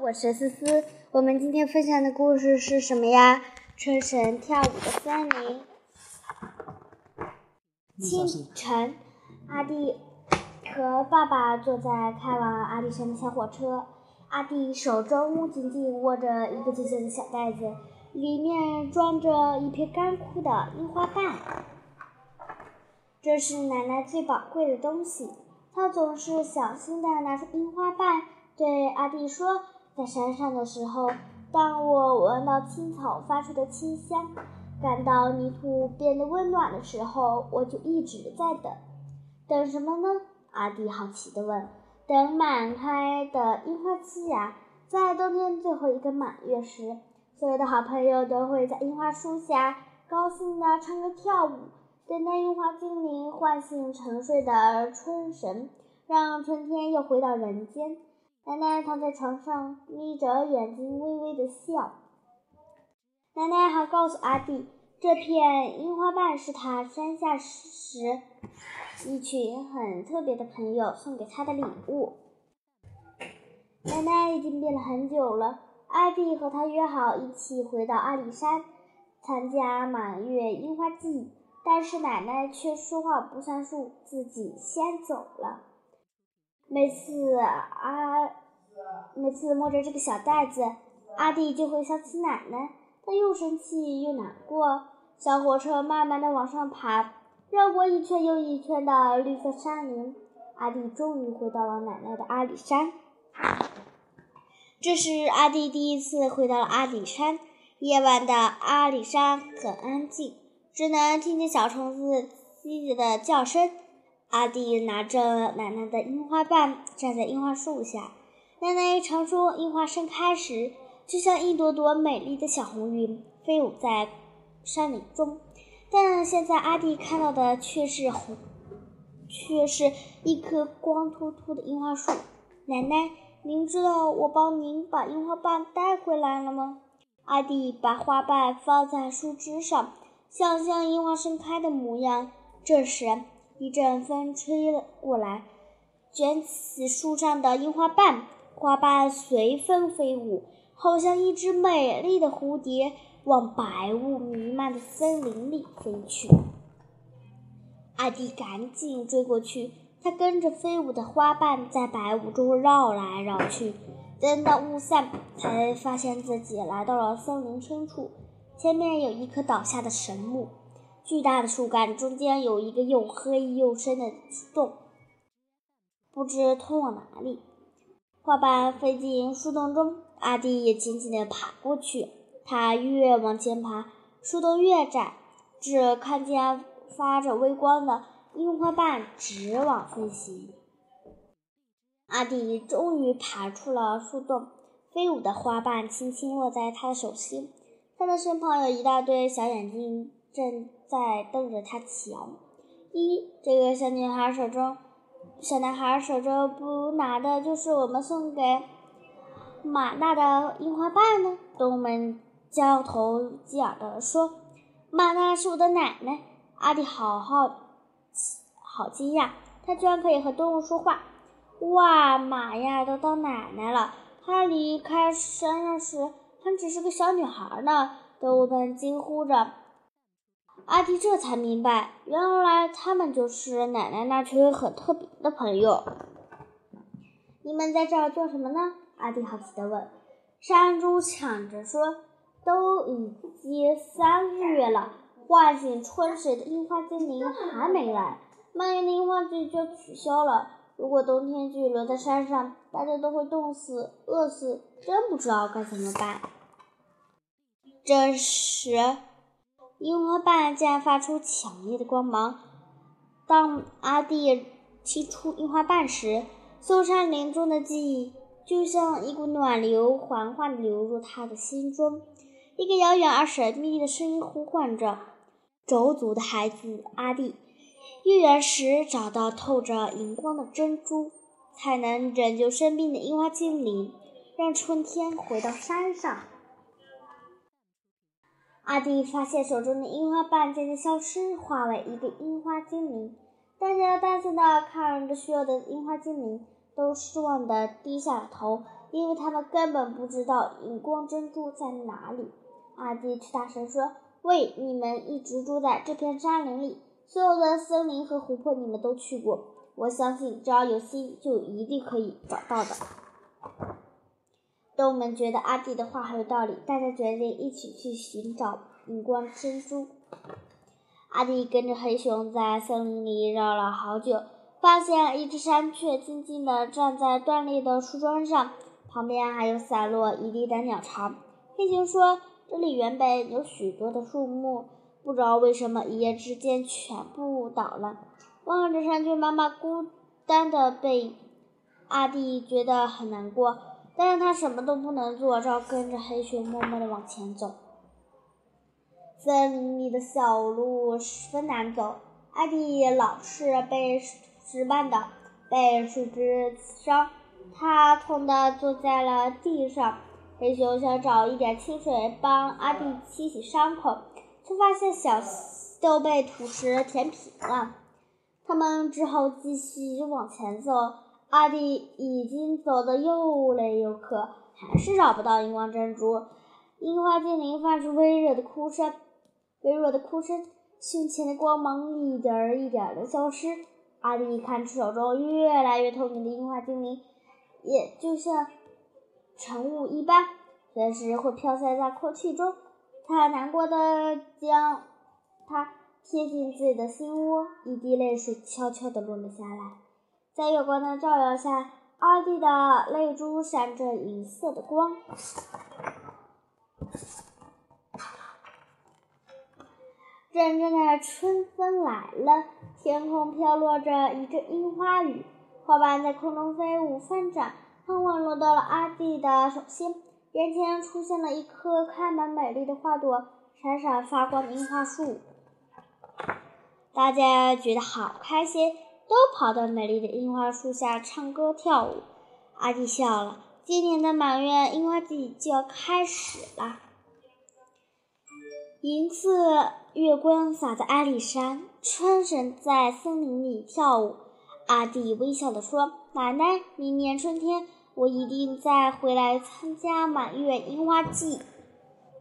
我是思思，我们今天分享的故事是什么呀？春神跳舞的森林。清晨，阿弟和爸爸坐在开往阿里山的小火车，阿弟手中紧紧握着一个小小的小袋子，里面装着一片干枯的樱花瓣。这是奶奶最宝贵的东西，她总是小心的拿出樱花瓣，对阿弟说。在山上的时候，当我闻到青草发出的清香，感到泥土变得温暖的时候，我就一直在等。等什么呢？阿弟好奇地问。等满开的樱花季呀，在冬天最后一个满月时，所有的好朋友都会在樱花树下高兴地唱歌跳舞，等待樱花精灵唤醒沉睡的春神，让春天又回到人间。奶奶躺在床上，眯着眼睛，微微的笑。奶奶还告诉阿弟，这片樱花瓣是他山下时一群很特别的朋友送给他的礼物。奶奶已经病了很久了，阿弟和他约好一起回到阿里山参加满月樱花季，但是奶奶却说话不算数，自己先走了。每次阿每次摸着这个小袋子，阿弟就会想起奶奶，他又生气又难过。小火车慢慢的往上爬，绕过一圈又一圈的绿色山林，阿弟终于回到了奶奶的阿里山。这是阿弟第一次回到了阿里山。夜晚的阿里山很安静，只能听见小虫子叽叽的叫声。阿弟拿着奶奶的樱花瓣，站在樱花树下。奶奶常说，樱花盛开时，就像一朵朵美丽的小红云飞舞在山林中。但现在阿弟看到的却是红，却是一棵光秃秃的樱花树。奶奶，您知道我帮您把樱花瓣带回来了吗？阿弟把花瓣放在树枝上，想象樱花盛开的模样。这时，一阵风吹了过来，卷起树上的樱花瓣，花瓣随风飞舞，好像一只美丽的蝴蝶往白雾弥漫的森林里飞去。阿弟赶紧追过去，他跟着飞舞的花瓣在白雾中绕来绕去，等到雾散，才发现自己来到了森林深处，前面有一棵倒下的神木。巨大的树干中间有一个又黑又深的洞，不知通往哪里。花瓣飞进树洞中，阿弟也紧紧地爬过去。他越往前爬，树洞越窄，只看见发着微光的樱花瓣直往飞行。阿弟终于爬出了树洞，飞舞的花瓣轻轻落在他的手心。他的身旁有一大堆小眼睛。正在瞪着他瞧。咦，这个小女孩手中，小男孩手中不拿的就是我们送给马娜的樱花瓣呢？动物们交头接耳地说：“马娜是我的奶奶。”阿弟好好好惊讶，他居然可以和动物说话！哇，马呀都当奶奶了！她离开山上时还只是个小女孩呢！动物们惊呼着。阿弟这才明白，原来他们就是奶奶那群很特别的朋友。你们在这儿做什么呢？阿弟好奇地问。山猪抢着说：“都已经三个月了，唤醒春水的樱花精灵还没来，满月的樱花季就取消了。如果冬天继续留在山上，大家都会冻死、饿死，真不知道该怎么办。”这时。樱花瓣竟然发出强烈的光芒。当阿弟踢出樱花瓣时，搜山林中的记忆就像一股暖流，缓缓流入他的心中。一个遥远而神秘的声音呼唤着：“周族的孩子阿弟，月圆时找到透着荧光的珍珠，才能拯救生病的樱花精灵，让春天回到山上。”阿弟发现手中的樱花瓣渐渐消失，化为一个樱花精灵。大家担心地看着虚弱的樱花精灵，都失望地低下了头，因为他们根本不知道荧光珍珠在哪里。阿弟却大声说：“喂，你们一直住在这片山林里，所有的森林和湖泊你们都去过。我相信，只要有心，就一定可以找到的。”动物们觉得阿弟的话很有道理，大家决定一起去寻找荧光珍珠。阿弟跟着黑熊在森林里绕了好久，发现一只山雀静静地站在断裂的树桩上，旁边还有散落一地的鸟巢。黑熊说：“这里原本有许多的树木，不知道为什么一夜之间全部倒了。”望着山雀妈妈孤单的背影，阿弟觉得很难过。但是他什么都不能做，只好跟着黑熊默默地往前走。森林里的小路十分难走，阿弟老是被石石绊倒，被树枝刺伤，他痛得坐在了地上。黑熊想找一点清水帮阿弟清洗伤口，却发现小都被土石填平了。他们只好继续往前走。阿弟已经走得又累又渴，还是找不到荧光珍珠。樱花精灵发出微弱的哭声，微弱的哭声，胸前的光芒一点儿一点儿的消失。阿弟看着手中越来越透明的樱花精灵，也就像晨雾一般，随时会飘散在空气中。他难过的将它贴近自己的心窝，一滴泪水悄悄地落了下来。在月光的照耀下，阿弟的泪珠闪着银色的光。阵阵的春风来了，天空飘落着一阵樱花雨，花瓣在空中飞舞翻转，缓缓落到了阿弟的手心。眼前出现了一棵开满美丽的花朵、闪闪发光的樱花树，大家觉得好开心。都跑到美丽的樱花树下唱歌跳舞。阿弟笑了，今年的满月樱花季就要开始了。银色月光洒在阿里山，春神在森林里跳舞。阿弟微笑地说：“奶奶，明年春天我一定再回来参加满月樱花季。”